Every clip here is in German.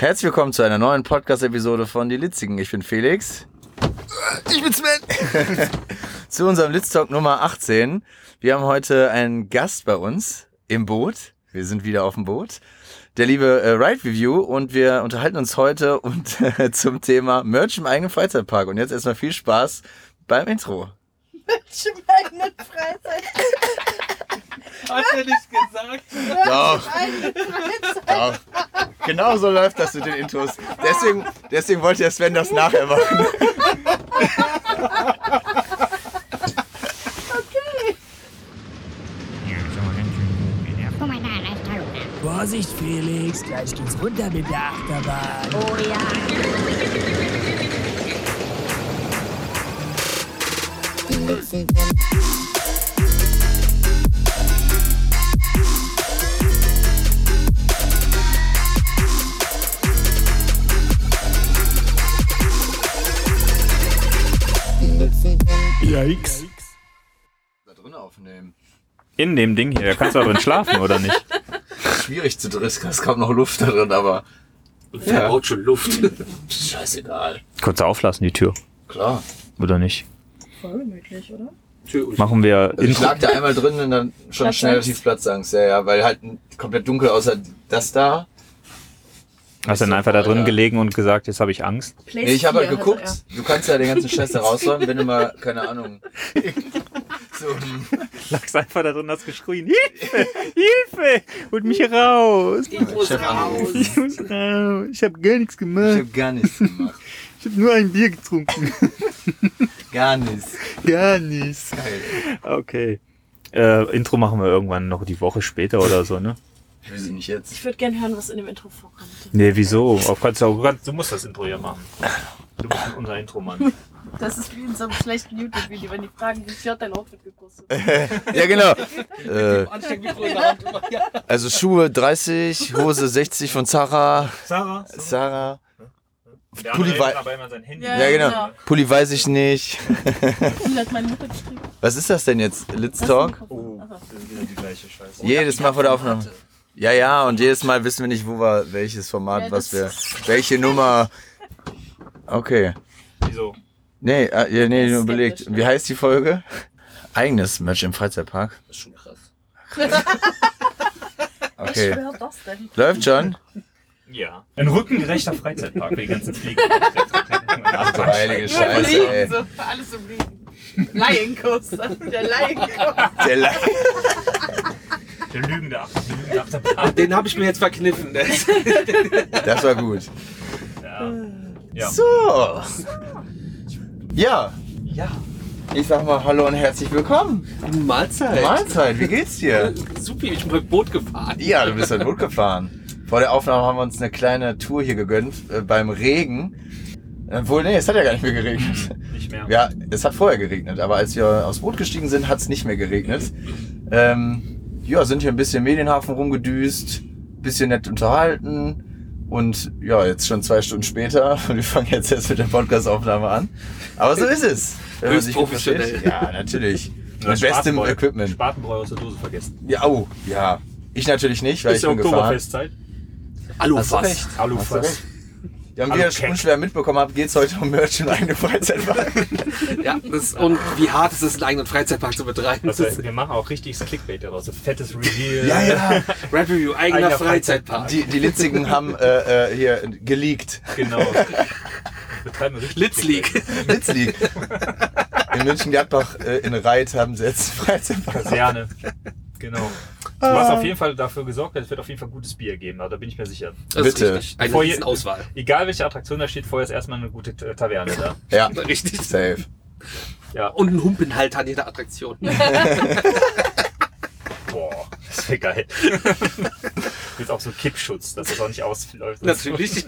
Herzlich willkommen zu einer neuen Podcast-Episode von Die Litzigen. Ich bin Felix. Ich bin Sven. zu unserem Litz Talk Nummer 18. Wir haben heute einen Gast bei uns im Boot. Wir sind wieder auf dem Boot. Der liebe äh, Ride Review und wir unterhalten uns heute und äh, zum Thema Merch im eigenen Freizeitpark. Und jetzt erstmal viel Spaß beim Intro. Merch im eigenen Freizeitpark. Hat er nicht gesagt? Doch. Doch. Genau so läuft das mit den Intros. Deswegen, deswegen wollte der Sven das nachher machen. Vorsicht, Felix, gleich geht's runter mit der Achterbahn. Oh ja. Yikes. Da drin aufnehmen. In dem Ding hier, da kannst du da drin schlafen, oder nicht? Schwierig zu drin, es kaum noch Luft da drin, aber Wer baut schon Luft? scheißegal. Kurz auflassen, die Tür, Klar. oder nicht? Voll gemütlich, oder? Machen wir Also ich lag da einmal drin und dann schon Platzangst? schnell tief Platzangst, ja, ja, weil halt komplett dunkel außer das da. Hast dann einfach da drin gelegen und gesagt, jetzt habe ich Angst. Nee, ich habe halt vier geguckt, hatte du kannst ja den ganzen Scheiß da rausräumen, wenn du mal, keine Ahnung. so, hm, Lagst einfach da drin, hast geschrien, Hilfe, Hilfe, holt mich raus. ich muss Ich hab raus. Ich muss raus. Ich habe gar nichts ich gemacht. hab gar nichts gemacht. Ich habe nur ein Bier getrunken. Gar nichts. Gar nichts. Geil. Okay. Äh, Intro machen wir irgendwann noch die Woche später oder so, ne? Ich will sie nicht jetzt. Ich würde gerne hören, was in dem Intro vorkommt. Nee, wieso? Auf kannst du, auch, kannst, du musst das Intro ja machen. Du bist unser Intro-Mann. Das ist wie in so einem schlechten YouTube-Video, wenn die fragen, wie viel hat dein Outfit gekostet? Ja, genau. Äh. Ja. also Schuhe 30, Hose 60 von Zara. Sarah? Sarah. Der Pulli wei- hält aber immer sein Handy. Ja, Ja, genau. genau. Pulli weiß ich nicht. Was ist das denn jetzt? Ist Talk? Oh, das ist wieder die gleiche Scheiße. Jedes Mal vor der Aufnahme. Ja, ja, und jedes Mal wissen wir nicht, wo wir, welches Format, Ja, was wir, welche Nummer. Okay. Wieso? Nee, äh, ja, nee, nur überlegt. ne? Wie heißt die Folge? Eigenes Match im Freizeitpark. Das ist schon krass. Ich Okay. schwör das denn. Läuft schon? Ja. Ein rückengerechter Freizeitpark die ganzen Fliegen. Ach du heilige Scheiße, Fliegen, ey. so, alles im Liegen. Lion Coaster. Der Lion Coaster. Der Le Der lügende die lügende Achterbahn. Den habe ich mir jetzt verkniffen. Das das war gut. Ja. ja. So. Ja, Ja. ich sag mal Hallo und herzlich willkommen. Mahlzeit. Mahlzeit, wie geht's dir? Super, ich bin mit Boot gefahren. Ja, du bist halt gut gefahren. Vor der Aufnahme haben wir uns eine kleine Tour hier gegönnt äh, beim Regen. Obwohl, nee, es hat ja gar nicht mehr geregnet. Nicht mehr. Ja, es hat vorher geregnet, aber als wir aufs Boot gestiegen sind, hat es nicht mehr geregnet. Ähm, ja, sind hier ein bisschen Medienhafen rumgedüst, bisschen nett unterhalten und ja, jetzt schon zwei Stunden später und wir fangen jetzt erst mit der Podcast-Aufnahme an. Aber so ist es. Wenn man sich professionell. Ja, natürlich. Mit bestem Equipment. Spatenbräu aus der Dose vergessen. Ja, oh, ja. Ich natürlich nicht, weil Ist ich ja bin. Oktoberfestzeit. Alufass. Alufass. Ja, und wie ihr Ken. unschwer mitbekommen habt, geht es heute um Merch und eigene Freizeitpark. Ja, das, und wie hart ist es, einen eigenen Freizeitpark zu betreiben? Das heißt, wir machen auch richtiges Clickbait daraus. So fettes Reveal. ja, ja. Red Review, eigener, Eigener Freizeitpark. Die, die Litzigen haben äh, äh, hier geleakt. Genau. Wir betreiben richtig Litz League. Clickbait. Litz League. In München-Gladbach äh, in Reit haben sie jetzt Freizeitpark. Kaserne. Genau. Du hast auf jeden Fall dafür gesorgt, es wird auf jeden Fall gutes Bier geben, also da bin ich mir sicher. Das Bitte. ist richtig. Eine ihr- Riesenauswahl. Egal welche Attraktion da steht, vorher ist erstmal eine gute Taverne da. Ja, Richtig. safe. Ja, Und ein Humpenhalter an jeder Attraktion. boah, das wäre geil. Jetzt auch so Kippschutz, dass das auch nicht ausläuft. Natürlich.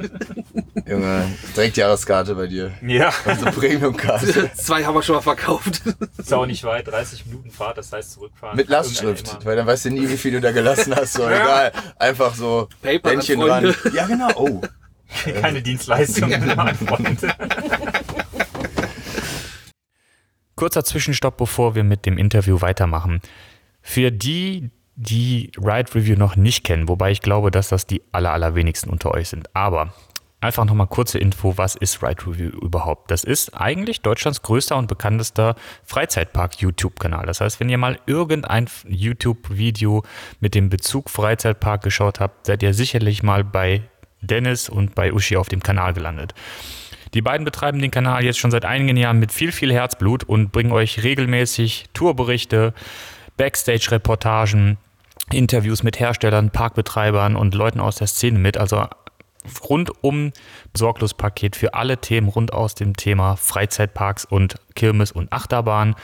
Junge, direkt Jahreskarte bei dir. Ja, Also Premium-Karte. Zwei haben wir schon mal verkauft. ist auch nicht weit, 30 Minuten Fahrt, das heißt zurückfahren. Mit Lastschrift, weil dann weißt du nie, wie viel du da gelassen hast. So, egal. Einfach so Paper an Bändchen dran. Freunde. Ja, genau. Oh. Keine Dienstleistung. an Freunde. Kurzer Zwischenstopp, bevor wir mit dem Interview weitermachen. Für die, die Ride Review noch nicht kennen, wobei ich glaube, dass das die aller, allerwenigsten unter euch sind. Aber einfach nochmal kurze Info, was ist Ride Review überhaupt? Das ist eigentlich Deutschlands größter und bekanntester Freizeitpark-YouTube-Kanal. Das heißt, wenn ihr mal irgendein YouTube-Video mit dem Bezug Freizeitpark geschaut habt, seid ihr sicherlich mal bei Dennis und bei Uschi auf dem Kanal gelandet. Die beiden betreiben den Kanal jetzt schon seit einigen Jahren mit viel, viel Herzblut und bringen euch regelmäßig Tourberichte, Backstage-Reportagen, Interviews mit Herstellern, Parkbetreibern und Leuten aus der Szene mit. Also rundum Sorglospaket für alle Themen rund aus dem Thema Freizeitparks und Kirmes und Achterbahn.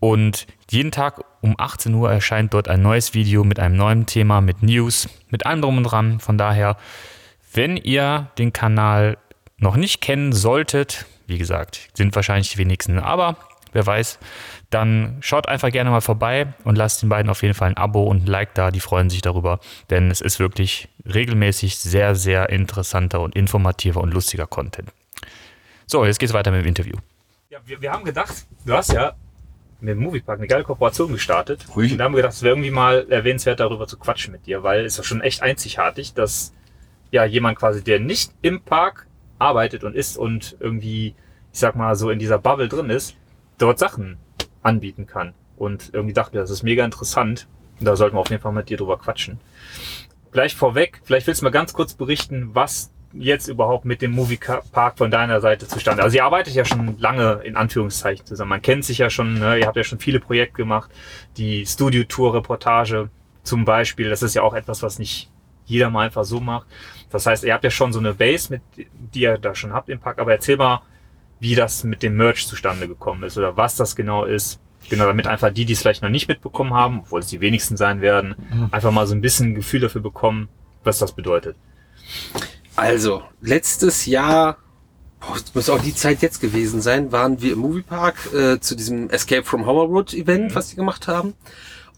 Und jeden Tag um 18 Uhr erscheint dort ein neues Video mit einem neuen Thema, mit News, mit allem drum und dran. Von daher, wenn ihr den Kanal noch nicht kennen solltet, wie gesagt, sind wahrscheinlich die wenigsten, aber wer weiß, dann schaut einfach gerne mal vorbei und lasst den beiden auf jeden Fall ein Abo und ein Like da. Die freuen sich darüber, denn es ist wirklich regelmäßig sehr, sehr interessanter und informativer und lustiger Content. So, jetzt geht's weiter mit dem Interview. Ja, wir, wir haben gedacht, du hast ja mit dem Moviepark eine geile Kooperation gestartet. Hui. Und da haben wir gedacht, es wäre irgendwie mal erwähnenswert, darüber zu quatschen mit dir, weil es ist ja schon echt einzigartig, dass ja jemand quasi, der nicht im Park arbeitet und ist und irgendwie, ich sag mal, so in dieser Bubble drin ist, dort Sachen anbieten kann. Und irgendwie dachten wir, das ist mega interessant. Da sollten wir auf jeden Fall mit dir drüber quatschen. Gleich vorweg, vielleicht willst du mal ganz kurz berichten, was jetzt überhaupt mit dem Moviepark von deiner Seite zustande. Also ihr arbeitet ja schon lange in Anführungszeichen zusammen. Man kennt sich ja schon, ne? ihr habt ja schon viele Projekte gemacht. Die Studio-Tour-Reportage zum Beispiel, das ist ja auch etwas, was nicht jeder mal einfach so macht. Das heißt, ihr habt ja schon so eine Base, mit, die ihr da schon habt im Park. Aber erzähl mal, wie das mit dem Merch zustande gekommen ist oder was das genau ist. Genau, damit einfach die, die es vielleicht noch nicht mitbekommen haben, obwohl es die wenigsten sein werden, einfach mal so ein bisschen ein Gefühl dafür bekommen, was das bedeutet. Also, letztes Jahr, boah, muss auch die Zeit jetzt gewesen sein, waren wir im Moviepark äh, zu diesem Escape from Hoverwood Event, was die gemacht haben.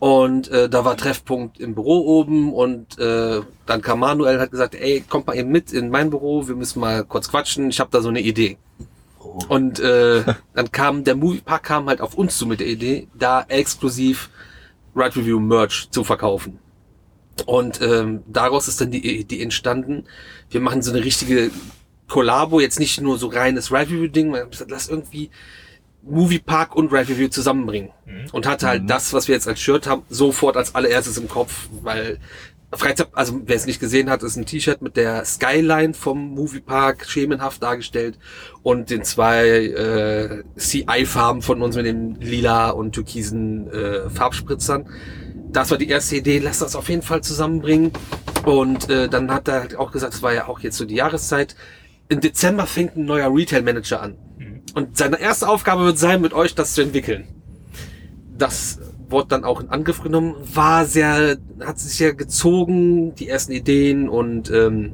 Und äh, da war Treffpunkt im Büro oben und äh, dann kam Manuel hat gesagt, ey, kommt mal eben mit in mein Büro, wir müssen mal kurz quatschen, ich habe da so eine Idee. Und äh, dann kam der Moviepark kam halt auf uns zu mit der Idee, da exklusiv Ride Review Merch zu verkaufen. Und ähm, daraus ist dann die Idee entstanden, wir machen so eine richtige Kollabo, jetzt nicht nur so reines Ride Review Ding, man hat gesagt, lass irgendwie Moviepark und Ride Review zusammenbringen. Und hatte halt das, was wir jetzt als Shirt haben, sofort als allererstes im Kopf, weil Freizeit, also wer es nicht gesehen hat, ist ein T-Shirt mit der Skyline vom Moviepark schemenhaft dargestellt und den zwei äh, CI-Farben von uns mit den lila und türkisen äh, Farbspritzern. Das war die erste Idee, lass das auf jeden Fall zusammenbringen. Und äh, dann hat er halt auch gesagt, es war ja auch jetzt so die Jahreszeit. Im Dezember fängt ein neuer Retail-Manager an. Und seine erste Aufgabe wird sein, mit euch das zu entwickeln. Das wurde dann auch in Angriff genommen, war sehr, hat sich ja gezogen, die ersten Ideen und ähm,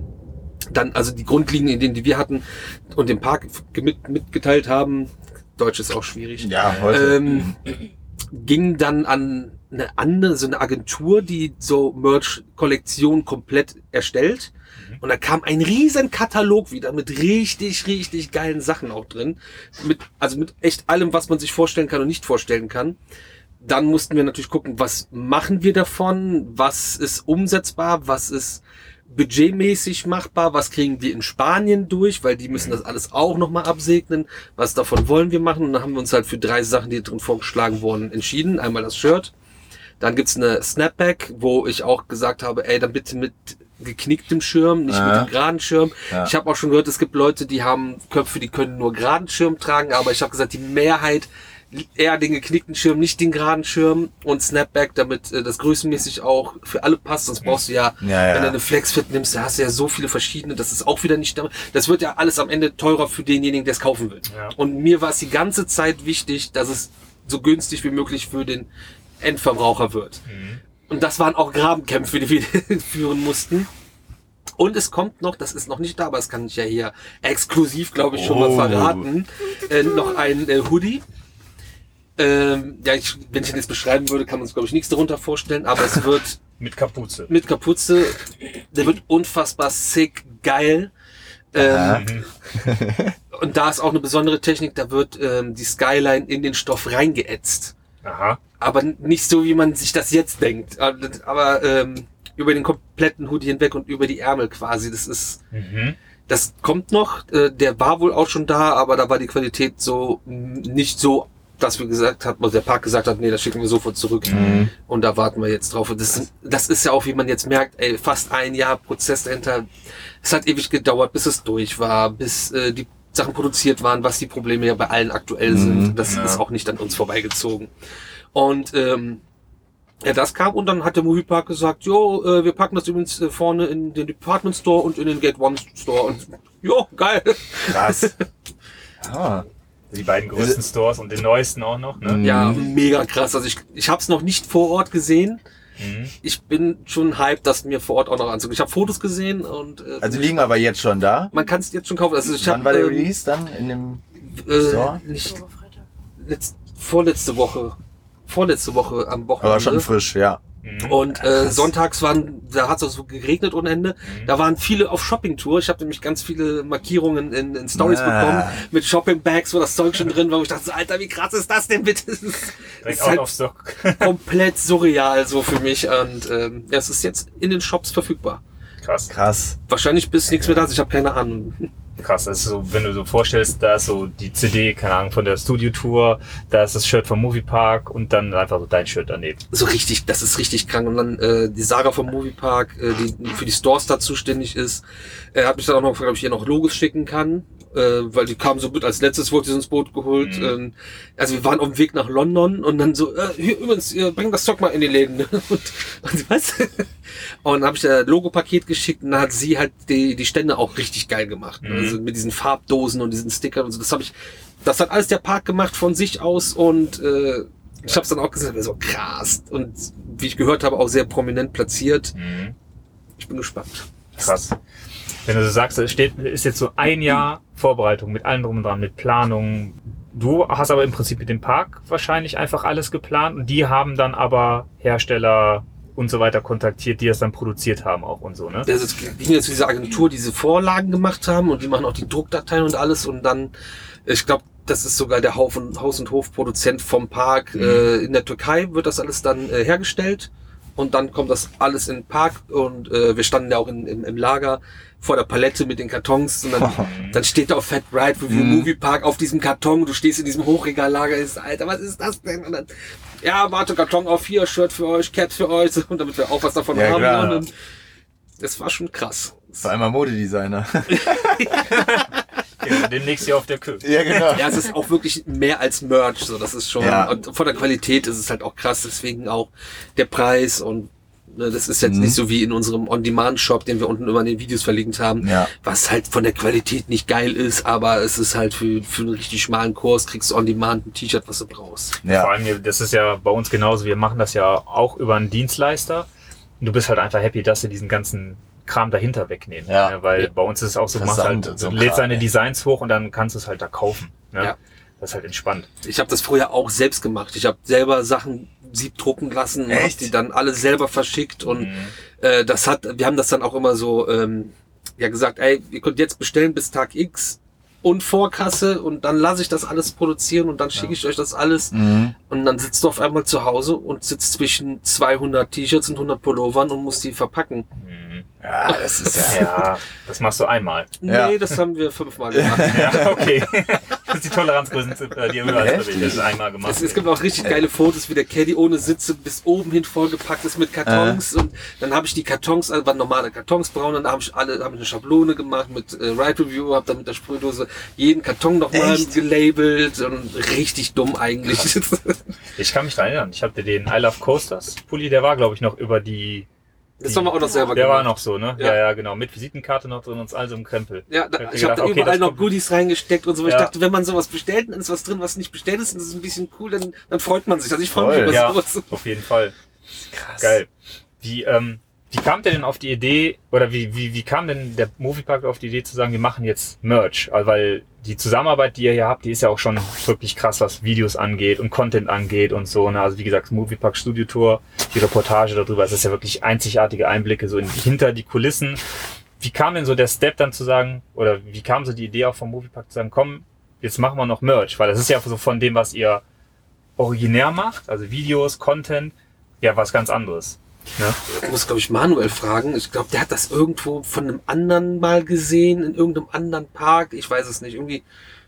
dann, also die grundlegenden Ideen, die wir hatten und dem Park mit, mitgeteilt haben, Deutsch ist auch schwierig, Ja, heute. ähm, ging dann an eine andere, so eine Agentur, die so Merch-Kollektion komplett erstellt. Und da kam ein riesen Katalog wieder mit richtig, richtig geilen Sachen auch drin. Mit, also mit echt allem, was man sich vorstellen kann und nicht vorstellen kann. Dann mussten wir natürlich gucken, was machen wir davon? Was ist umsetzbar? Was ist budgetmäßig machbar? Was kriegen wir in Spanien durch? Weil die müssen das alles auch nochmal absegnen. Was davon wollen wir machen? Und dann haben wir uns halt für drei Sachen, die drin vorgeschlagen wurden, entschieden. Einmal das Shirt. Dann gibt's eine Snapback, wo ich auch gesagt habe, ey, dann bitte mit geknicktem Schirm, nicht Ja. mit dem geraden Schirm. Ja. Ich habe auch schon gehört, es gibt Leute, die haben Köpfe, die können nur geraden Schirm tragen, aber ich habe gesagt, die Mehrheit eher den geknickten Schirm, nicht den geraden Schirm und Snapback, damit äh, das größenmäßig auch für alle passt. Sonst brauchst du ja, Ja, ja. wenn du eine Flexfit nimmst, da hast du ja so viele verschiedene, das ist auch wieder nicht, da- das wird ja alles am Ende teurer für denjenigen, der es kaufen will. Ja. Und mir war es die ganze Zeit wichtig, dass es so günstig wie möglich für den Endverbraucher wird. Und das waren auch Grabenkämpfe, die wir führen mussten. Und es kommt noch, das ist noch nicht da, aber das kann ich ja hier exklusiv, glaube ich, schon mal Oh. verraten, äh, noch ein äh, Hoodie. Ähm, ja, ich, wenn ich den jetzt beschreiben würde, kann man uns, glaube ich, nichts darunter vorstellen, aber es wird Mit Kapuze. mit Kapuze, der wird unfassbar sick, geil. Ähm, und da ist auch eine besondere Technik, da wird ähm, die Skyline in den Stoff reingeätzt. Aha. aber nicht so, wie man sich das jetzt denkt. Aber, aber ähm, über den kompletten Hoodie hinweg und über die Ärmel quasi. Das ist, Mhm. das kommt noch. Äh, der war wohl auch schon da, aber da war die Qualität so nicht so, dass wir gesagt haben, also der Park gesagt hat, nee, das schicken wir sofort zurück. Mhm. Und da warten wir jetzt drauf. Und das, das ist ja auch, wie man jetzt merkt, ey, fast ein Jahr Prozess dahinter. Es hat ewig gedauert, bis es durch war, bis äh, die Sachen produziert waren, was die Probleme ja bei allen aktuell sind. Das ja. ist auch nicht an uns vorbeigezogen. Und ähm, ja, das kam und dann hat der Moviepark gesagt, jo, äh, wir packen das übrigens äh, vorne in den Department Store und in den Gate One Store und jo, geil. Krass. Ah. Die beiden größten Stores und den neuesten auch noch. Ne? Ja, mega krass. Also ich, ich habe es noch nicht vor Ort gesehen. Mhm. Ich bin schon hyped, das mir vor Ort auch noch anzugucken. Ich habe Fotos gesehen und äh, Also liegen aber jetzt schon da. man kann es jetzt schon kaufen. Also ich Wann habe war der ähm, Release dann? In dem äh, Store? nicht letzt, vorletzte Woche, vorletzte Woche am Wochenende. Aber schon frisch, ja. Mhm. Und äh, sonntags waren, da hat es so geregnet ohne Ende. Mhm. Da waren viele auf Shoppingtour. Ich habe nämlich ganz viele Markierungen in, in Stories Ah. bekommen mit Shoppingbags, wo das Zeug schon drin war. Wo ich dachte, so, Alter, wie krass ist das denn bitte? Das ist, ist halt komplett surreal so für mich. Und ähm, ja, es ist jetzt in den Shops verfügbar. Krass. Krass. Wahrscheinlich bis nichts mehr da ist. Ich habe keine Ahnung. Krass, das ist so, wenn du so vorstellst, da ist so die CD, keine Ahnung, von der Studio-Tour, da ist das Shirt vom Moviepark und dann einfach so dein Shirt daneben. So richtig, das ist richtig krank. Und dann äh, die Sarah vom Moviepark, äh, die für die Stores da zuständig ist, äh, hat mich dann auch noch gefragt, ob ich ihr noch Logos schicken kann. Äh, weil die kam so mit als letztes, wurde sie ins Boot geholt. Mhm. Ähm, also wir waren auf dem Weg nach London und dann so, äh, hier übrigens, ihr bringt das Zeug mal in die Läden. Und, und was? Und dann habe ich ein Logopaket geschickt und dann hat sie halt die, die Stände auch richtig geil gemacht. Mhm. Also mit diesen Farbdosen und diesen Stickern und so. Das habe ich, das hat alles der Park gemacht von sich aus und äh, ich habe es dann auch gesagt, so krass und wie ich gehört habe auch sehr prominent platziert. Mhm. Ich bin gespannt. Krass. Wenn du so sagst, es steht, ist jetzt so ein Jahr Vorbereitung mit allem drum und dran, mit Planung. Du hast aber im Prinzip mit dem Park wahrscheinlich einfach alles geplant und die haben dann aber Hersteller und so weiter kontaktiert, die es dann produziert haben auch und so, ne? Also es ging jetzt zu dieser Agentur, die diese Vorlagen gemacht haben und die machen auch die Druckdateien und alles und dann, ich glaube, das ist sogar der Haus- und, Haus und Hofproduzent vom Park. Mhm. Äh, in der Türkei wird das alles dann äh, hergestellt und dann kommt das alles in den Park und äh, wir standen ja auch in, im, im Lager vor der Palette mit den Kartons und dann, dann steht da auf Fat Ride Review Mhm. Movie Park auf diesem Karton, du stehst in diesem Hochregallager, ist, Alter, was ist das denn? Und dann, ja, warte, Karton auf hier, Shirt für euch, Cap für euch, und damit wir auch was davon Ja, haben. klar. Und das war schon krass. Vor allem mal Modedesigner. Ja, demnächst hier auf der Kö. ja, genau. Ja, es ist auch wirklich mehr als Merch, so das ist schon Ja. und von der Qualität ist es halt auch krass, deswegen auch der Preis und ne, das ist jetzt Mhm. nicht so wie in unserem On-Demand-Shop, den wir unten immer in den Videos verlinkt haben, Ja. was halt von der Qualität nicht geil ist, aber es ist halt für, für einen richtig schmalen Kurs kriegst du On-Demand ein T-Shirt, was du brauchst. Vor Ja. allem, das ist ja bei uns genauso, wir machen das ja auch über einen Dienstleister. Und du bist halt einfach happy, dass sie diesen ganzen Kram dahinter wegnehmen. Ja. ne? Weil Ja. bei uns ist es auch so, du machst Versand halt, Kram, deine ey. Designs hoch und dann kannst du es halt da kaufen. Ne? Ja. Das ist halt entspannt. Ich habe das früher auch selbst gemacht. Ich habe selber Sachen siebdrucken lassen Echt? die dann alle selber verschickt und Mhm. äh, das hat, wir haben das dann auch immer so ähm, ja gesagt, ey, ihr könnt jetzt bestellen bis Tag X und Vorkasse und dann lasse ich das alles produzieren und dann schicke ich euch das alles Mhm. und dann sitzt du auf einmal zu Hause und sitzt zwischen 200 T-Shirts und 100 Pullovern und musst die verpacken. Mhm. Ja, das ist ja. Ja, das machst du einmal. Ja. Nee, das haben wir fünfmal gemacht. Ja, okay. Das ist die Toleranzgrenze, äh, die. Das ist einmal gemacht. Es, es gibt auch richtig geile Fotos, wie der Caddy ohne Sitze bis oben hin vollgepackt ist mit Kartons und dann habe ich die Kartons, also waren normale Kartons braun und dann habe ich alle, habe ich eine Schablone gemacht mit äh, Ride Review, habe dann mit der Sprühdose jeden Karton nochmal Echt? gelabelt und richtig dumm eigentlich. Ich kann mich da erinnern. Ich hatte den I Love Coasters Pulli, der war, glaube ich, noch über die. Das haben wir auch noch selber Der gemacht. war noch so, ne? Ja. Ja, ja, genau. Mit Visitenkarte noch drin und all so im Krempel. Ja, da, hab ich habe da überall noch Goodies reingesteckt und so. weil Ich Ja. dachte, wenn man sowas bestellt, dann ist was drin, was nicht bestellt ist und das ist ein bisschen cool, dann, dann freut man sich. Also ich freue mich über Ja, sowas. auf jeden Fall. Krass. Geil. Wie, ähm, wie kam der denn auf die Idee, oder wie, wie, wie kam denn der Moviepark auf die Idee zu sagen, wir machen jetzt Merch? Also, weil die Zusammenarbeit, die ihr hier habt, die ist ja auch schon wirklich krass, was Videos angeht und Content angeht und so. Ne? Also wie gesagt, Moviepark Studio Tour, die Reportage darüber, es ist ja wirklich einzigartige Einblicke so in, hinter die Kulissen. Wie kam denn so der Step dann zu sagen, oder wie kam so die Idee auch vom Moviepark zu sagen, komm, jetzt machen wir noch Merch? Weil das ist ja so von dem, was ihr originär macht, also Videos, Content, ja, was ganz anderes. Ne? Ich muss, glaube ich, Manuel fragen. Ich glaube, der hat das irgendwo von einem anderen mal gesehen, in irgendeinem anderen Park. Ich weiß es nicht. Irgendwie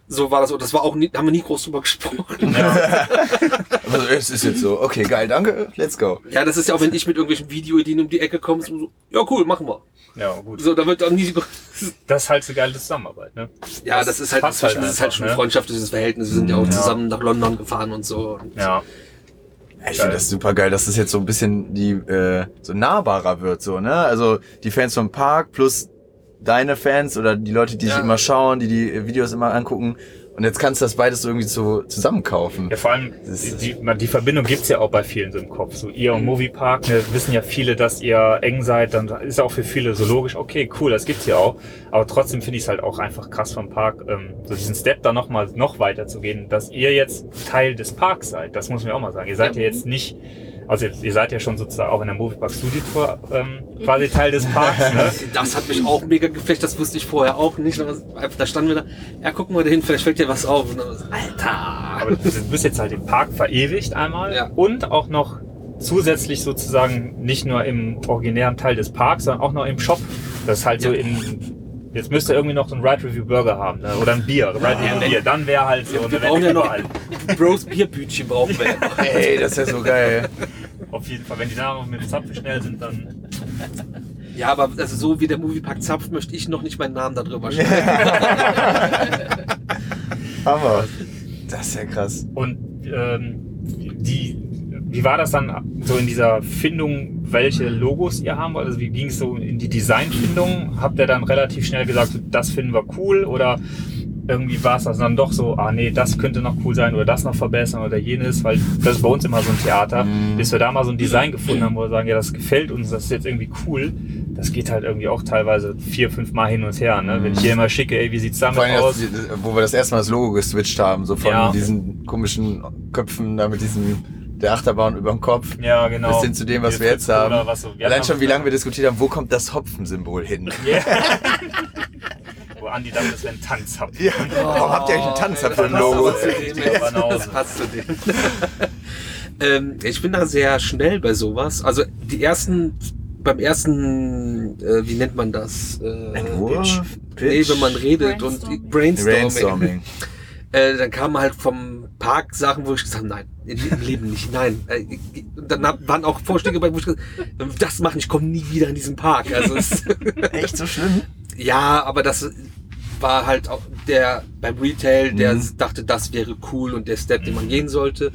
so war das. Und das war auch nie, haben wir nie groß drüber gesprochen. Also, es ist jetzt so, okay, geil, danke, let's go. Ja, das ist ja auch, wenn ich mit irgendwelchen Videoideen um die Ecke komme, so, ja cool, machen wir. Ja, gut. So, da wird auch nie, Das ist halt so geile Zusammenarbeit, ne? ja, das ist halt, passt inzwischen ist halt schon ein ne? freundschaftliches Verhältnis. Wir sind ja auch Ja. zusammen nach London gefahren und so. Und Ja. Ich finde das super geil, dass das jetzt so ein bisschen die äh, so nahbarer wird, so, ne? Also die Fans vom Park plus deine Fans oder die Leute, die Ja. sich immer schauen, die die Videos immer angucken. Und jetzt kannst du das beides so irgendwie so zusammenkaufen. Ja, vor allem, die, die, Verbindung gibt's ja auch bei vielen so im Kopf. So ihr und Moviepark, ne, wissen ja viele, dass ihr eng seid, dann ist auch für viele so logisch, okay, cool, das gibt's ja auch. Aber trotzdem finde ich es halt auch einfach krass vom Park, ähm, so diesen Step da noch mal noch weiter zu gehen, dass ihr jetzt Teil des Parks seid. Das muss man auch mal sagen. Ihr seid ja, jetzt nicht, also ihr, ihr seid ja schon sozusagen auch in der Moviepark Studio Tour ähm, quasi Teil des Parks. Ne? Das hat mich auch mega geflecht, das wusste ich vorher auch nicht. Da standen wir da, ja, gucken wir dahin, vielleicht fällt dir was auf. Und dann, so, Alter! Aber du bist jetzt halt im Park verewigt einmal Ja. und auch noch zusätzlich sozusagen nicht nur im originären Teil des Parks, sondern auch noch im Shop. Das ist halt so Ja. in. Jetzt müsste irgendwie noch so ein Ride Review Burger haben ne? oder ein Bier, Ride Review Bier. Dann wäre halt so. Wir ne, brauchen ja noch überall. Bros Bierbütchen brauchen wir. ja noch. Ey, das ist ja so geil. Auf jeden Fall, wenn die Namen mit dem Zapfen schnell sind, dann. Ja, aber also so wie der Moviepark zapft, möchte ich noch nicht meinen Namen da drüber schreiben. Hammer. Das ist ja krass. Und ähm, die, wie war das dann so in dieser Findung, welche Logos ihr haben wollt? Also wie ging es so in die Designfindung? Habt ihr dann relativ schnell gesagt, so, das finden wir cool? Oder irgendwie war es das dann doch so, ah nee, das könnte noch cool sein oder das noch verbessern oder jenes? Weil das ist bei uns immer so ein Theater. Bis wir da mal so ein Design gefunden haben, wo wir sagen, ja, das gefällt uns, das ist jetzt irgendwie cool. Das geht halt irgendwie auch teilweise vier, fünf Mal hin und her. Ne? Wenn ich hier immer schicke, ey, wie sieht's damit Vor allem, aus? das, wo wir das erste Mal das Logo geswitcht haben, so von Ja. diesen komischen Köpfen da mit diesem, der Achterbahn über dem Kopf. Ja, genau. Bis hin zu dem, was Hier wir jetzt haben. Was so- wir Allein schon, wie lange wir diskutiert haben, wo kommt das Hopfensymbol hin? Yeah. Wo Andi dachte, das wäre ein Tanz habt. Ja, warum habt ihr eigentlich einen Tanzer für ein Das Logo? Das passt zu dem. ähm, ich bin da sehr schnell bei sowas. Also die ersten, beim ersten, äh, wie nennt man das? Äh, Entwurf? Nee, wenn man redet Brainstorming. und Brainstorming. Brainstorming. Äh, dann kamen halt vom Park Sachen, wo ich gesagt habe, nein, im Leben nicht, nein. Äh, dann waren auch Vorschläge bei, wo ich gesagt habe, das machen, ich komme nie wieder in diesen Park. Also es, Echt so schlimm? ja, aber das war halt auch der beim Retail, der Mhm. dachte, das wäre cool und der Step, den man gehen sollte.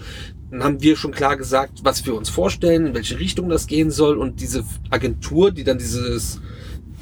Dann haben wir schon klar gesagt, was wir uns vorstellen, in welche Richtung das gehen soll und diese Agentur, die dann dieses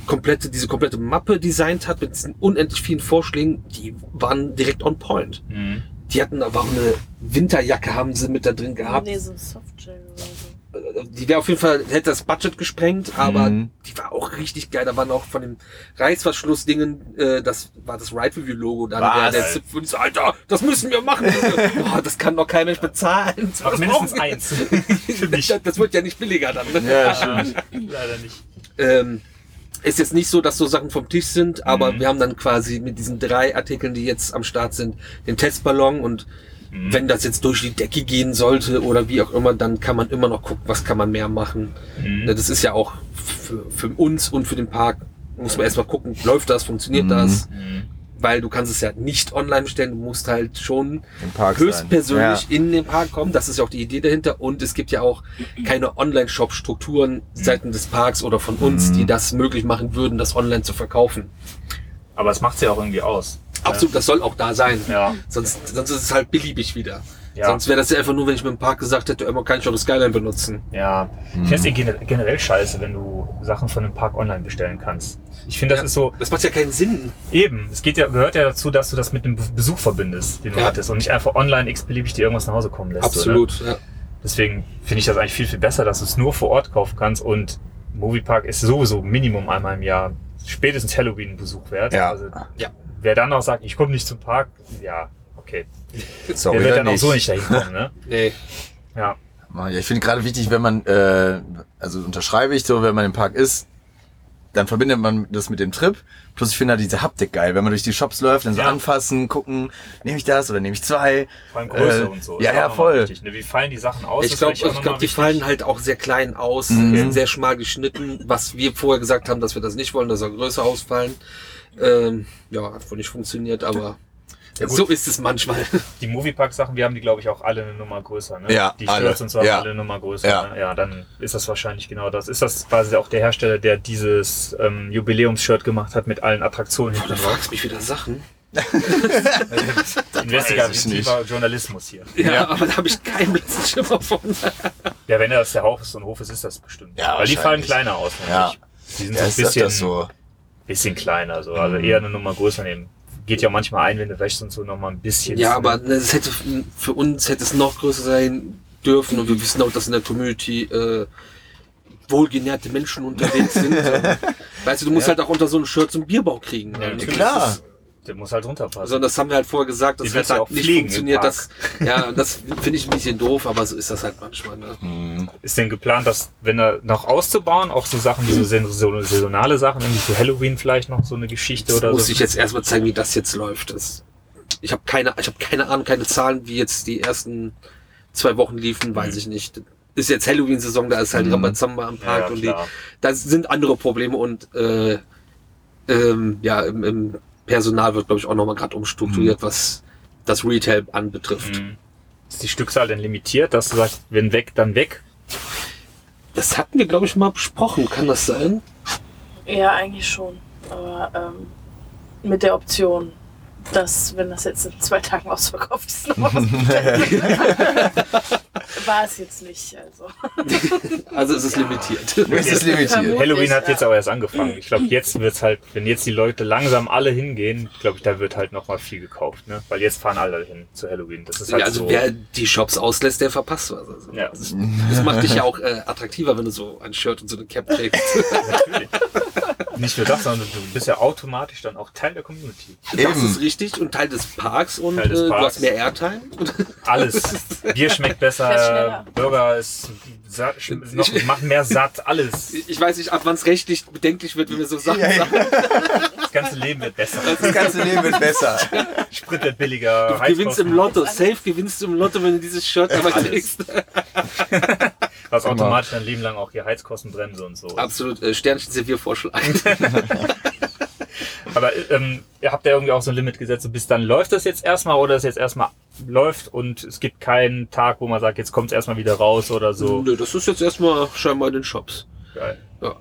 komplette, diese komplette Mappe designt hat mit diesen unendlich vielen Vorschlägen, die waren direkt on point. Mhm. Die hatten aber auch eine Winterjacke haben sie mit da drin gehabt. Nee, so ein Softgel oder so. Die wäre auf jeden Fall, hätte das Budget gesprengt, aber Mhm. die war auch richtig geil. Da waren auch von dem Reißverschlussdingen, äh, das war das Ride Review Logo dann, Was? der, der und so, Alter, das müssen wir machen. Boah, das kann doch kein Mensch bezahlen. Aber mindestens eins. Für mich. Das, das wird ja nicht billiger dann. Ne? Ja, stimmt. Leider nicht. Ähm, ist jetzt nicht so, dass so Sachen vom Tisch sind, aber Mhm. wir haben dann quasi mit diesen drei Artikeln, die jetzt am Start sind, den Testballon und Mhm. wenn das jetzt durch die Decke gehen sollte oder wie auch immer, dann kann man immer noch gucken, was kann man mehr machen. Mhm. Das ist ja auch für, für uns und für den Park, muss man erstmal gucken, läuft das, funktioniert das, Mhm. Weil du kannst es ja nicht online bestellen, du musst halt schon höchstpersönlich Ja. in den Park kommen. Das ist ja auch die Idee dahinter. Und es gibt ja auch keine Online-Shop-Strukturen seitens des Parks oder von uns, Mhm. die das möglich machen würden, das online zu verkaufen. Aber es macht ja auch irgendwie aus. Absolut, das soll auch da sein. Ja. Sonst, sonst ist es halt beliebig wieder. Ja. Sonst wäre das ja einfach nur, wenn ich mit dem Park gesagt hätte, immer kann ich auch das Skyline benutzen. Ja, ich finde es eh gene- generell scheiße, wenn du Sachen von einem Park online bestellen kannst. Ich finde, das Ja. ist so, Das macht ja keinen Sinn. eben, es geht ja, gehört ja dazu, dass du das mit dem Be- Besuch verbindest, den du Ja. hattest und nicht einfach online x-beliebig dir irgendwas nach Hause kommen lässt. So? Absolut. Ja. Deswegen finde ich das eigentlich viel, viel besser, dass du es nur vor Ort kaufen kannst und Moviepark ist sowieso Minimum einmal im Jahr spätestens Halloween Besuch wert. Ja. Also, Ja. wer dann noch sagt, ich komme nicht zum Park, ja, okay. Sorry, der wird dann dann auch so nicht. nicht dahin kommen, ne? Nee. Ja. Ja, ich finde gerade wichtig, wenn man, äh, also unterschreibe ich so, wenn man im Park ist, dann verbindet man das mit dem Trip. Plus ich finde halt diese Haptik geil, wenn man durch die Shops läuft, dann so Ja. anfassen, gucken, nehme ich das oder nehme ich zwei. Vor allem Größe Äh, und so. ja, ja, voll. Wichtig, ne? Wie fallen die Sachen aus? Ich glaube, glaub, die fallen halt auch sehr klein aus, Mhm. sind sehr schmal geschnitten, was wir vorher gesagt haben, dass wir das nicht wollen, dass sie größer ausfallen. Ähm, ja, hat wohl nicht funktioniert, aber Ja, so ist es manchmal. Die Moviepark-Sachen, wir haben die, glaube ich, auch alle eine Nummer größer. Ne? Ja, die alle. Shirts und so haben Ja. alle eine Nummer größer. Ja. Ne? ja, dann ist das wahrscheinlich genau das. Ist das quasi auch der Hersteller, der dieses ähm, Jubiläumsshirt gemacht hat mit allen Attraktionen Du hinten drauf? fragst mich wieder Sachen. Investigativer Journalismus hier. Ja, aber da habe ich keinen blassen Schimmer von. Ja, wenn das der Hof ist, so ein Hof ist, ist das bestimmt. Ja, Weil die fallen kleiner aus. Ja. nämlich. Die sind Ja, so ist ein bisschen, so. bisschen kleiner. So. Also Mhm. eher eine Nummer größer nehmen. Geht ja manchmal ein, wenn du wäschst und so noch mal ein bisschen. Ja, aber es hätte für uns hätte es noch größer sein dürfen und wir wissen auch, dass in der Community äh, wohlgenährte Menschen unterwegs sind. weißt du, du musst halt auch unter so einem Shirt so einen Bierbauch kriegen. Ja, ne? Klar. Ist- Der muss halt runterpassen. Also das haben wir halt vorher gesagt, dass das du halt nicht funktioniert. Das, ja, das finde ich ein bisschen doof, aber so ist das halt manchmal. Ne? Hm. ist denn geplant, das, wenn er noch auszubauen, auch so Sachen wie so saison- so saisonale Sachen, irgendwie zu Halloween vielleicht noch so eine Geschichte Das oder muss so? ich jetzt erstmal zeigen, wie das jetzt läuft. Das, ich habe keine, ich habe keine Ahnung, keine Zahlen, wie jetzt die ersten zwei Wochen liefen, weiß Mhm. ich nicht. Ist jetzt Halloween-Saison, da ist halt Mhm. Rambazamba am Park ja, und die, da sind andere Probleme und äh, ähm, ja, im, im Personal wird, glaube ich, auch nochmal gerade umstrukturiert, was das Retail anbetrifft. Mhm. Ist die Stückzahl denn limitiert, dass du sagst, wenn weg, dann weg? Das hatten wir, glaube ich, mal besprochen. Kann das sein? Ja, eigentlich schon. Aber ähm, mit der Option, dass, wenn das jetzt in zwei Tagen ausverkauft ist, noch was war es jetzt nicht. Also. Also es ist limitiert. Es ist limitiert. Vermutlich, Halloween hat ja. jetzt aber erst angefangen. Ich glaube, jetzt wird's halt, wenn jetzt die Leute langsam alle hingehen, glaube ich, da wird halt noch mal viel gekauft, ne? Weil jetzt fahren alle hin zu Halloween. Das ist halt Ja, also so. wer die Shops auslässt, der verpasst was. Also, Ja. das, das macht dich ja auch äh, attraktiver, wenn du so ein Shirt und so eine Cap trägst. Natürlich. Nicht nur das, sondern du bist ja automatisch dann auch Teil der Community. Das Eben. ist richtig und Teil des Parks und Teil des äh, du Parks. hast mehr Airtime. Alles. Bier schmeckt besser. Burger ist noch, macht mehr satt, alles. Ich weiß nicht, ab wann es rechtlich bedenklich wird, wenn wir so Sachen Ja, sagen. Das ganze Leben wird besser. Das ganze Leben wird besser. Sprit wird billiger. Du gewinnst im Lotto. Safe gewinnst du im Lotto, wenn du dieses Shirt dabei trägst. Was automatisch dein Leben lang auch hier Heizkostenbremse und so. Absolut. Äh, Sternchen Serviervorschlag. Aber ähm, ihr habt ja irgendwie auch so ein Limit gesetzt, so bis dann läuft das jetzt erstmal oder es jetzt erstmal läuft und es gibt keinen Tag, wo man sagt, jetzt kommt es erstmal wieder raus oder so. Nö, das ist jetzt erstmal scheinbar in den Shops. Geil. Ja.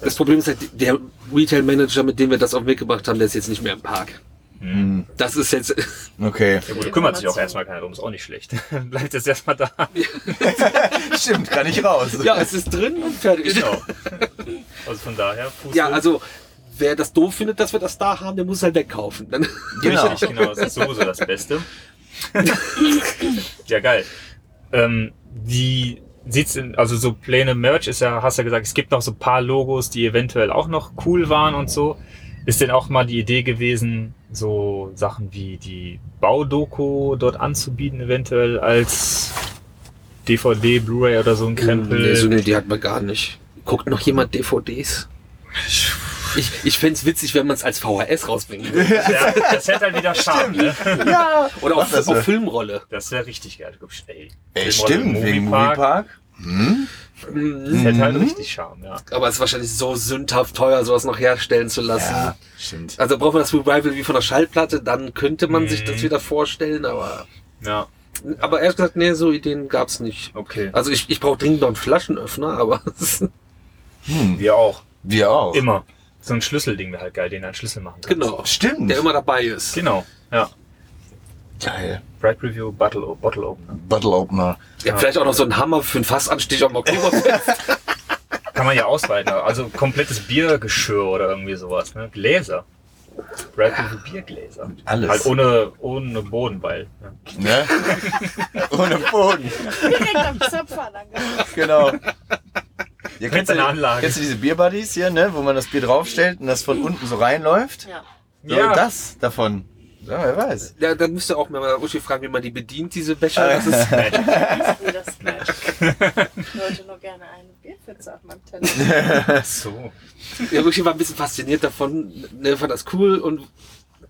Das Problem ist halt, der Retail-Manager, mit dem wir das auf den Weg gebracht haben, der ist jetzt nicht mehr im Park. Hm. Das ist jetzt, Okay. Ja gut, da kümmert sich auch erstmal keiner drum, ist auch nicht schlecht. Bleibt jetzt erstmal da. Stimmt, kann ich raus. ja, es ist drin und fertig. Genau. Also von daher, Fuß Ja, also, wer das doof findet, dass wir das da haben, der muss es halt wegkaufen. Dann, Genau. Richtig, genau, das ist sowieso das Beste. ja, geil. Ähm, die sieht's in, also so Pläne Merch ist ja, hast ja gesagt, es gibt noch so ein paar Logos, die eventuell auch noch cool waren und so. Ist denn auch mal die Idee gewesen, so Sachen wie die Baudoku dort anzubieten, eventuell als DVD, Blu-ray oder so ein Krempel? nee, so, nee, die hatten wir gar nicht. Guckt noch jemand DVDs? Ich, ich fände es witzig, wenn man es als VHS rausbringen würde. ja, das hätte halt wieder Charme, ne? Ja. Oder auf, das auf so. Filmrolle. Das wäre richtig geil. Ey, Ey, stimmt, wegen Moviepark. Moviepark. Hm? Das hätte halt richtig Charme, ja. Aber es ist wahrscheinlich so sündhaft teuer, sowas noch herstellen zu lassen. Ja, stimmt. Also braucht man das Revival wie von der Schallplatte, dann könnte man sich Mhm. das wieder vorstellen, aber, Ja, aber ehrlich gesagt, nee, so Ideen gab's nicht. okay. Also ich, ich brauche dringend noch einen Flaschenöffner, aber Hm. Wir auch. Wir auch. Immer. So ein Schlüsselding wäre halt geil, den ein Schlüssel machen kann. genau, Stimmt. der immer dabei ist. Genau, ja. Geil. Bright Review Bottle, Bottle Opener. Bottle Opener. Ja, vielleicht auch noch so ein Hammer für einen Fassanstich am Oktoberfest. Kann man ja ausweiten. Also komplettes Biergeschirr oder irgendwie sowas. Ne? Gläser. Bright Review Biergläser. Alles. Halt ohne, ohne Boden, weil. Ja. Ne? Ohne Boden. Direkt am Zapfer lang. Genau. Ja, kennst, du, Anlage. kennst du diese Bierbuddies hier, ne? Wo man das Bier draufstellt und das von unten so reinläuft? Ja. So, Ja. das davon. Ja, wer weiß. ja, dann müsst ihr auch mal Uschi fragen, wie man die bedient, diese Becher. Das ist, das gleich. Ich wollte nur gerne eine Bier Pfütze auf meinem Teller. So. Ja, wirklich war ein bisschen fasziniert davon, ne, fand das cool und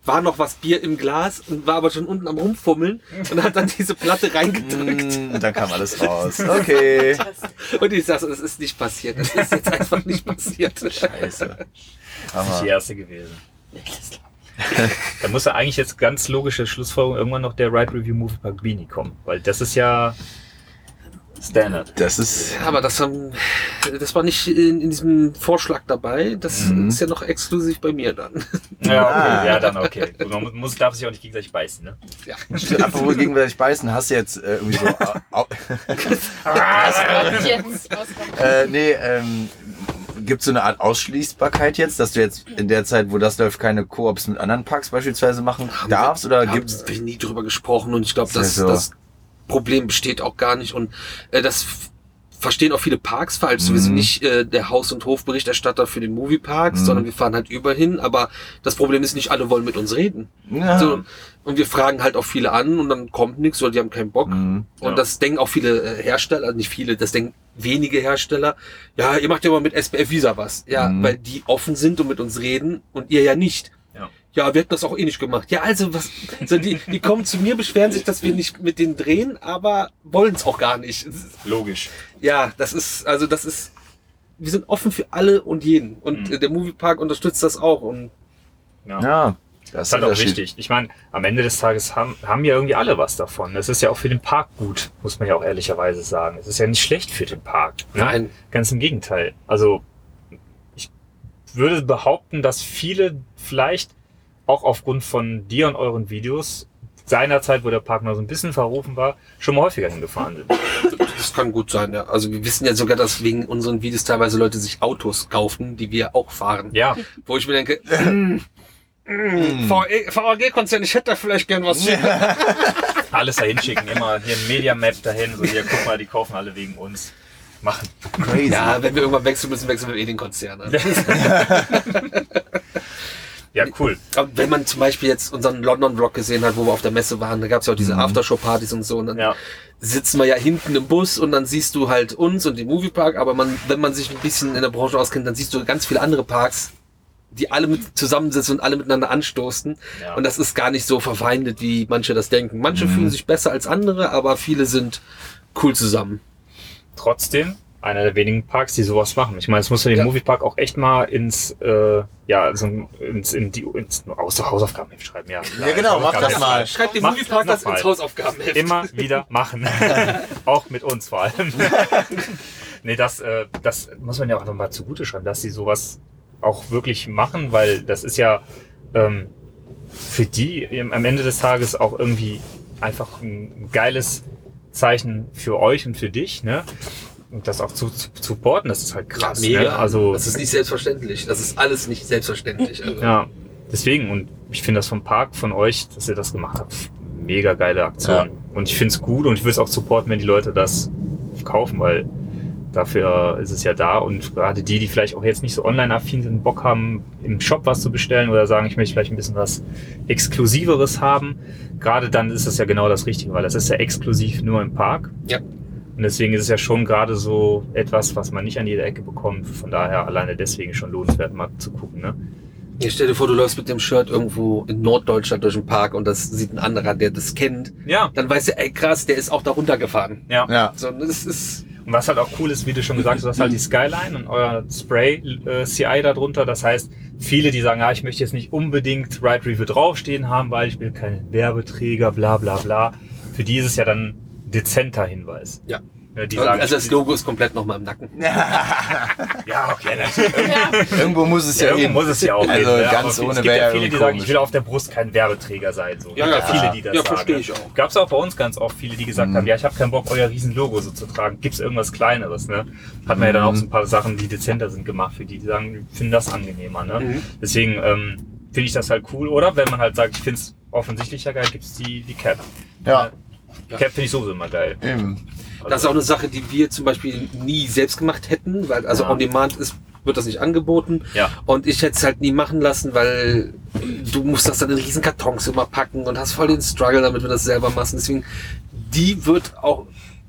war noch was Bier im Glas und war aber schon unten am Rumfummeln und hat dann diese Platte reingedrückt. Mm, dann kam alles raus. Okay. Und ich sag so, das ist nicht passiert. Das ist jetzt einfach nicht passiert. Scheiße. Das ist die erste gewesen. Da muss ja eigentlich jetzt ganz logische Schlussfolgerung irgendwann noch der Ride Review Movie Park Beanie kommen, weil das ist ja Standard. Das ist. Aber das, haben, das war nicht in, in diesem Vorschlag dabei. Das Mhm. ist ja noch exklusiv bei mir dann. Ja, Ah. okay, ja, dann okay. Man muss, darf sich auch nicht gegenseitig beißen, ne? Ja. Apropos gegenseitig beißen, hast du jetzt äh, irgendwie so. au- Jetzt auskommt. äh, nee, ähm, gibt es so eine Art Ausschließbarkeit jetzt, dass du jetzt in der Zeit, wo das läuft, keine Koops mit anderen Parks beispielsweise machen darfst? Oder Da gibt's. haben wir nie drüber gesprochen und ich glaube, das, so. das Problem besteht auch gar nicht und äh, das verstehen auch viele Parks falsch. Wir sind Mhm. nicht äh, der Haus- und Hofberichterstatter für den Movieparks, Mhm. sondern wir fahren halt überhin. Aber das Problem ist nicht, alle wollen mit uns reden. Ja. So, und wir fragen halt auch viele an und dann kommt nichts oder die haben keinen Bock. Mhm. Und Ja. das denken auch viele äh, Hersteller, also nicht viele, das denken wenige Hersteller. Ja, ihr macht ja mal mit SPF Visa was. Ja, Mhm. weil die offen sind und mit uns reden und ihr ja nicht. Ja. Wir hätten das auch eh nicht gemacht. Ja, also was, so die, die kommen zu mir, beschweren sich, dass wir nicht mit denen drehen, aber wollen es auch gar nicht. Logisch. Ja, das ist, also das ist, wir sind offen für alle und jeden. Und Mhm. der Moviepark unterstützt das auch. Und Ja. Ja, das Das ist halt auch wichtig. Ich meine, am Ende des Tages haben, haben ja irgendwie alle was davon. Das ist ja auch für den Park gut, muss man ja auch ehrlicherweise sagen. Es ist ja nicht schlecht für den Park. Ne? Nein. Ganz im Gegenteil. Also, ich würde behaupten, dass viele vielleicht auch aufgrund von dir und euren Videos seinerzeit, wo der Park noch so ein bisschen verrufen war, schon mal häufiger hingefahren sind. das kann gut sein, ja. Also wir wissen ja sogar, dass wegen unseren Videos teilweise Leute sich Autos kaufen, die wir auch fahren. Ja, Wo ich mir denke, mm, mm, VAG-Konzern, ich hätte da vielleicht gern was. alles dahin schicken. Immer hier ein Media-Map dahin. So, hier, guck mal, die kaufen alle wegen uns. Machen. Crazy. Ja, wenn wir irgendwann wechseln müssen, wechseln wir eh den Konzern. Ja, cool. Aber wenn man zum Beispiel jetzt unseren London Rock gesehen hat, wo wir auf der Messe waren, da gab es ja auch diese Aftershow-Partys und so. Und dann Ja. sitzen wir ja hinten im Bus und dann siehst du halt uns und den Moviepark. Aber man, wenn man sich ein bisschen in der Branche auskennt, dann siehst du ganz viele andere Parks, die alle mit zusammensitzen und alle miteinander anstoßen. Ja. Und das ist gar nicht so verfeindet, wie manche das denken. Manche fühlen sich besser als andere, aber viele sind cool zusammen. trotzdem einer der wenigen Parks, die sowas machen. Ich meine, es muss ja den Ja. Moviepark auch echt mal ins, äh, ja, so ins, in die, ins aus der Hausaufgaben schreiben, ja. Ja, genau, mach das mal. Schreibt den Moviepark das ins Hausaufgabenheft. Immer wieder machen. auch mit uns vor allem. nee, das, äh, das muss man ja auch einfach mal zugute schreiben, dass sie sowas auch wirklich machen, weil das ist ja ähm, für die im- am Ende des Tages auch irgendwie einfach ein geiles Zeichen für euch und für dich, ne? Und das auch zu, zu supporten, das ist halt krass. ja, mega. Ne? Also das ist nicht selbstverständlich. Das ist alles nicht selbstverständlich. Also. ja, deswegen und ich finde das vom Park von euch, dass ihr das gemacht habt, mega geile Aktion. Und ich finde es gut und ich will es auch supporten, wenn die Leute das kaufen, weil dafür ist es ja da und gerade die, die vielleicht auch jetzt nicht so online-affin sind, Bock haben, im Shop was zu bestellen oder sagen, ich möchte vielleicht ein bisschen was Exklusiveres haben, gerade dann ist das ja genau das Richtige, weil das ist ja exklusiv nur im Park. Ja. Und deswegen ist es ja schon gerade so etwas, was man nicht an jeder Ecke bekommt. Von daher alleine deswegen schon lohnenswert mal zu gucken. Ne? Ja, stell dir vor, du läufst mit dem Shirt irgendwo in Norddeutschland durch den Park und das sieht ein anderer, der das kennt. Ja, Dann weißt du, ey krass, der ist auch da runtergefahren. ja. Ja. So, das ist, Und was halt auch cool ist, wie du schon gesagt hast, du hast halt die Skyline und euer Spray äh, CI darunter. Das heißt, viele, die sagen, ja, ich möchte jetzt nicht unbedingt Ride Review draufstehen haben, weil ich will keinen Werbeträger, bla bla bla. Für die ist es ja dann dezenter Hinweis. Ja. Die sagen, also das Logo ist komplett nochmal im Nacken. ja, okay, natürlich. Ja, Irgendwo muss es ja, Ja, irgendwo hin. muss es ja auch Also hin, ne? ganz ohne Es gibt ja viele, die sagen, ich will auf der Brust kein Werbeträger sein. So. Ja, ja, viele, die das Ja, sagen. verstehe ich auch. Gab es auch bei uns ganz oft viele, die gesagt Mhm. haben, ja, ich habe keinen Bock, euer riesen Logo so zu tragen. Gibt es irgendwas Kleineres? Ne? Hat man ja dann auch so ein paar Sachen, die dezenter sind, gemacht für die, die sagen, ich finde das angenehmer. Ne? Mhm. Deswegen ähm, finde ich das halt cool. Oder wenn man halt sagt, ich finde es offensichtlicher geil, gibt es die, die Cap. Ja, Die Cap finde ich sowieso immer geil. eben. Das ist auch eine Sache, die wir zum Beispiel nie selbst gemacht hätten, weil also Ja. on demand ist, wird das nicht angeboten. Ja. Und ich hätte es halt nie machen lassen, weil du musst das dann in riesen Kartons immer packen und hast voll den Struggle damit, wenn du das selber machst. Und deswegen, die wird auch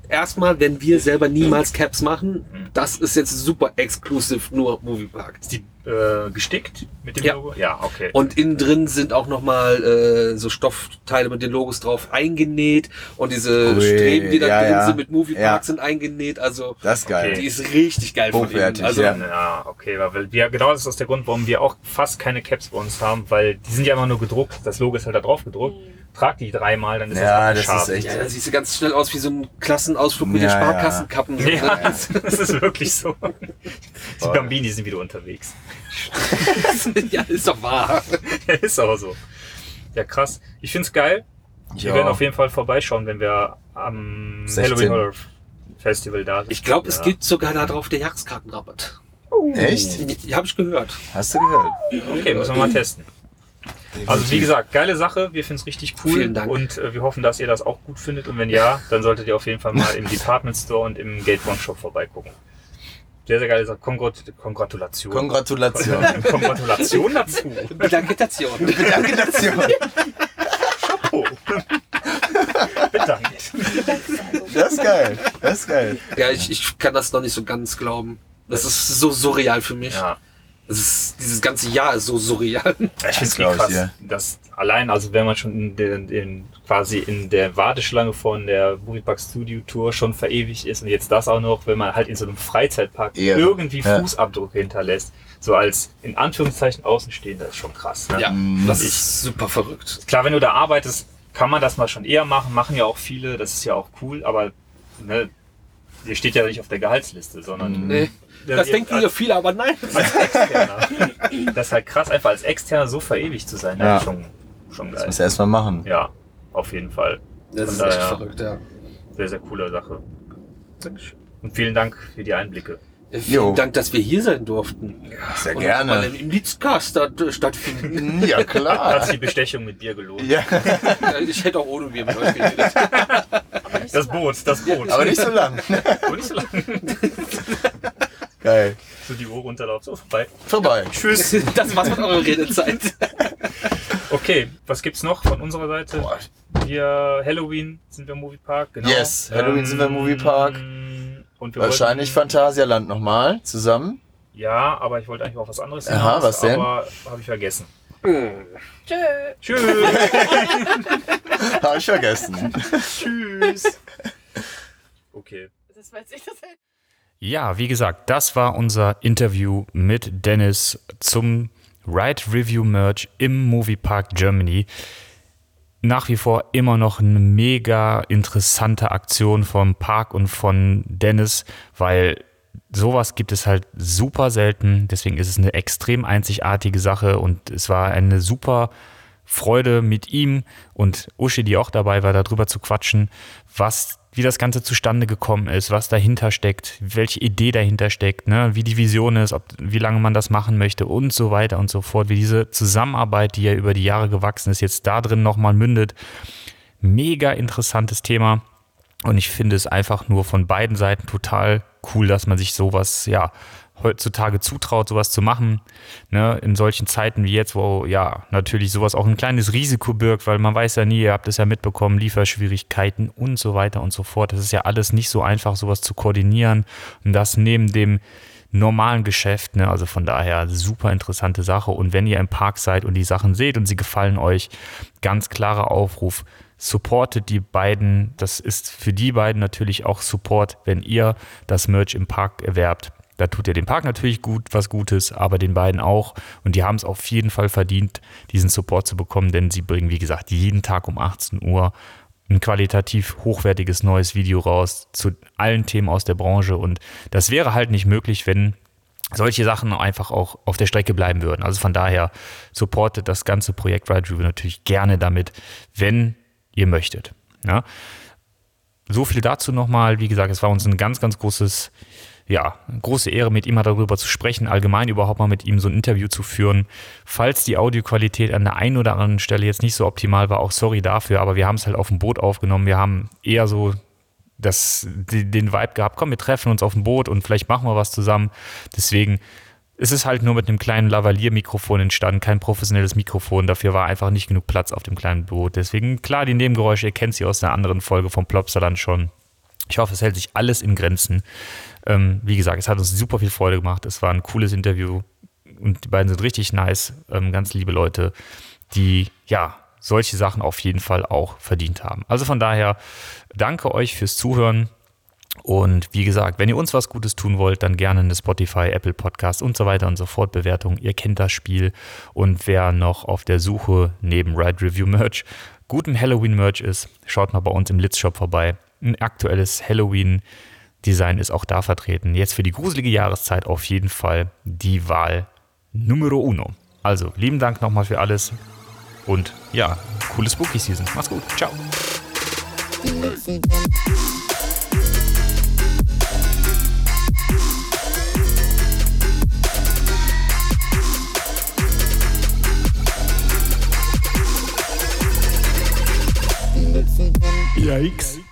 erstmal, wenn wir selber niemals Caps machen, das ist jetzt super exklusiv nur Moviepark. Die äh, gestickt mit dem Ja. Logo? Ja, okay. Und innen drin sind auch nochmal äh, so Stoffteile mit den Logos drauf eingenäht und diese Ui, Streben, die da ja, drin ja. sind mit Moviepark Ja. sind eingenäht. Also Das ist geil. Okay. die ist richtig geil von Hochwertig, innen. Also ja. Ja, okay, weil wir, genau das ist der Grund, warum wir auch fast keine Caps bei uns haben, weil die sind ja immer nur gedruckt, das Logo ist halt da drauf gedruckt. Trag die dreimal, dann ist Ja, das das ist echt- ja, da siehst du ganz schnell aus wie so ein Klassenausflug mit Ja, den. Sparkassenkappen. Ja, das, das ist wirklich so. Die Bambini sind wieder unterwegs. ja, ist doch wahr. Ja, ist aber so. Ja, krass. Ich find's geil. Wir Ja. werden auf jeden Fall vorbeischauen, wenn wir am 16. Halloween Horror Festival da sind. Ich glaube, es gibt sogar da drauf der Jahreskartenrabatt. Echt? Ja, habe ich gehört. Hast du gehört? Okay, müssen wir mal testen. Also wie gesagt, geile Sache, wir finden's richtig cool Vielen Dank. und äh, wir hoffen, dass ihr das auch gut findet und wenn ja, dann solltet ihr auf jeden Fall mal im Department Store und im Gate One Shop vorbeigucken. Sehr, sehr geile Sache. Kongrat Kongratulation. Kongratulation. Kongratulation dazu. Bedanketation. Gratulation. Chapeau. Bedankt. Das ist geil. Das ist geil. ja, ich, ich kann das noch nicht so ganz glauben. Das ist so surreal für mich. Ja. Das ist, dieses ganze Jahr ist so surreal. Ich finde es ich krass, dir. dass allein, also wenn man schon in, den, in quasi in der Warteschlange von der Moviepark Studio Tour schon verewigt ist und jetzt das auch noch, wenn man halt in so einem Freizeitpark Ehre. irgendwie Ja. Fußabdrücke hinterlässt, so als in Anführungszeichen Außenstehender, ist schon krass. Ne? Ja, Mhm. das ist super verrückt. Klar, wenn du da arbeitest, kann man das mal schon eher machen, machen ja auch viele, das ist ja auch cool, aber ne, ihr steht ja nicht auf der Gehaltsliste, sondern Nee. Ja, Das ihr- denken ja viele, aber nein. als Externer. Das ist halt krass, einfach als Externer so verewigt zu sein. Ja. Ja. Schon, schon geil. Muss erst mal machen. Ja, auf jeden Fall. Das ist Von echt daher- verrückt, ja. Sehr, sehr coole Sache. Und vielen Dank für die Einblicke. Ja, Vielen Jo. Dank, dass wir hier sein durften. Sehr Und gerne. mal im Litzcast äh, stattfinden. Ja, Hat klar. sich die Bestechung mit Bier gelohnt. Ja, Ja, ich hätte auch ohne Bier mit euch geredet. So Das lang. Boot, das Boot. aber nicht so lang. Aber nicht so lang. Geil. So die Uhr runterlaufen. So, vorbei. Vorbei. Tschüss. Das war's mit eurer Redezeit. Okay, was gibt's noch von unserer Seite? Boah. Wir, Halloween sind wir im Moviepark, genau. Yes, Halloween sind wir im Moviepark. Und wir Wahrscheinlich wollten, Phantasialand nochmal zusammen. Ja, aber ich wollte eigentlich auf was anderes Aha, hinaus, was denn? Aber habe ich vergessen. Tschö. Tschüss. Habe ich vergessen. Tschüss. Okay. Das weiß ich das. Ja, wie gesagt, das war unser Interview mit Dennis zum Ride Review Merch im Moviepark Germany. Nach wie vor immer noch eine mega interessante Aktion vom Park und von Dennis, weil sowas gibt es halt super selten. Deswegen ist es eine extrem einzigartige Sache und es war eine super Freude mit ihm und Uschi, die auch dabei war, darüber zu quatschen, was, wie das Ganze zustande gekommen ist, was dahinter steckt, welche Idee dahinter steckt, ne, wie die Vision ist, ob, wie lange man das machen möchte und so weiter und so fort, wie diese Zusammenarbeit, die ja über die Jahre gewachsen ist, jetzt da drin nochmal mündet. Mega interessantes Thema. Und ich finde es einfach nur von beiden Seiten total cool, dass man sich sowas, ja, heutzutage zutraut, sowas zu machen. Ne, in solchen Zeiten wie jetzt, wo ja natürlich sowas auch ein kleines Risiko birgt, weil man weiß ja nie, ihr habt es ja mitbekommen, Lieferschwierigkeiten und so weiter und so fort. Das ist ja alles nicht so einfach, sowas zu koordinieren. Und das neben dem normalen Geschäft. Ne? Also von daher super interessante Sache. Und wenn ihr im Park seid und die Sachen seht und sie gefallen euch, ganz klarer Aufruf. Supportet die beiden. Das ist für die beiden natürlich auch Support, wenn ihr das Merch im Park erwerbt. Da tut ihr dem Park natürlich gut, was Gutes, aber den beiden auch. Und die haben es auf jeden Fall verdient, diesen Support zu bekommen, denn sie bringen, wie gesagt, jeden Tag um 18 Uhr ein qualitativ hochwertiges neues Video raus zu allen Themen aus der Branche. Und das wäre halt nicht möglich, wenn solche Sachen einfach auch auf der Strecke bleiben würden. Also von daher supportet das ganze Projekt Ride Review natürlich gerne damit, wenn ihr möchtet. Ja. So viel dazu nochmal. Wie gesagt, es war uns ein ganz, ganz großes, ja, große Ehre, mit ihm darüber zu sprechen, allgemein überhaupt mal mit ihm so ein Interview zu führen. Falls die Audioqualität an der einen oder anderen Stelle jetzt nicht so optimal war, auch sorry dafür, aber wir haben es halt auf dem Boot aufgenommen. Wir haben eher so das, den Vibe gehabt, komm, wir treffen uns auf dem Boot und vielleicht machen wir was zusammen. Deswegen ist es halt nur mit einem kleinen Lavalier-Mikrofon entstanden, kein professionelles Mikrofon. Dafür war einfach nicht genug Platz auf dem kleinen Boot. Deswegen, klar, die Nebengeräusche, ihr kennt sie aus einer anderen Folge vom Plopsaland schon. Ich hoffe, es hält sich alles in Grenzen. Ähm, wie gesagt, es hat uns super viel Freude gemacht. Es war ein cooles Interview und die beiden sind richtig nice, ähm, ganz liebe Leute, die ja solche Sachen auf jeden Fall auch verdient haben. Also von daher danke euch fürs Zuhören. Und wie gesagt, wenn ihr uns was Gutes tun wollt, dann gerne eine Spotify, Apple Podcast und so weiter und so fort Bewertung. Ihr kennt das Spiel. Und wer noch auf der Suche neben Ride Review Merch gutem Halloween Merch ist, schaut mal bei uns im Litz Shop vorbei. Ein aktuelles Halloween Design ist auch da vertreten. Jetzt für die gruselige Jahreszeit auf jeden Fall die Wahl Numero uno. Also, lieben Dank nochmal für alles. Und ja, coole Spooky Season. Mach's gut. Ciao. Yikes.